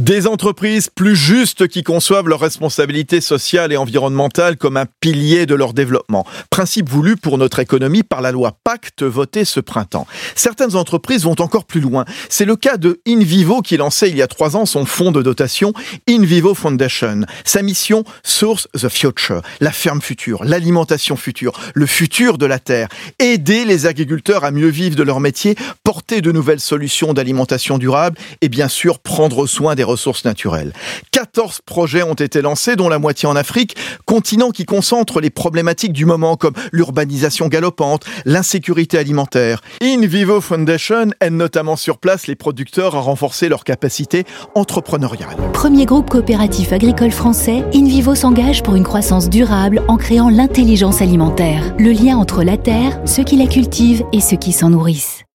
Des entreprises plus justes qui conçoivent leur responsabilité sociale et environnementale comme un pilier de leur développement. Principe voulu pour notre économie par la loi Pacte votée ce printemps. Certaines entreprises vont encore plus loin. C'est le cas de InVivo qui lançait il y a trois ans son fonds de dotation InVivo Foundation. Sa mission, Source the Future, la ferme future, l'alimentation future, le futur de la terre. Aider les agriculteurs à mieux vivre de leur métier, porter de nouvelles solutions d'alimentation durable et bien sûr prendre soin des ressources naturelles. 14 projets ont été lancés, dont la moitié en Afrique, continent qui concentre les problématiques du moment comme l'urbanisation galopante, l'insécurité alimentaire. In Vivo Foundation aide notamment sur place les producteurs à renforcer leurs capacités entrepreneuriales. Premier groupe coopératif agricole français, InVivo s'engage pour une croissance durable en créant l'intelligence alimentaire, le lien entre la terre, ceux qui la cultivent et ceux qui s'en nourrissent.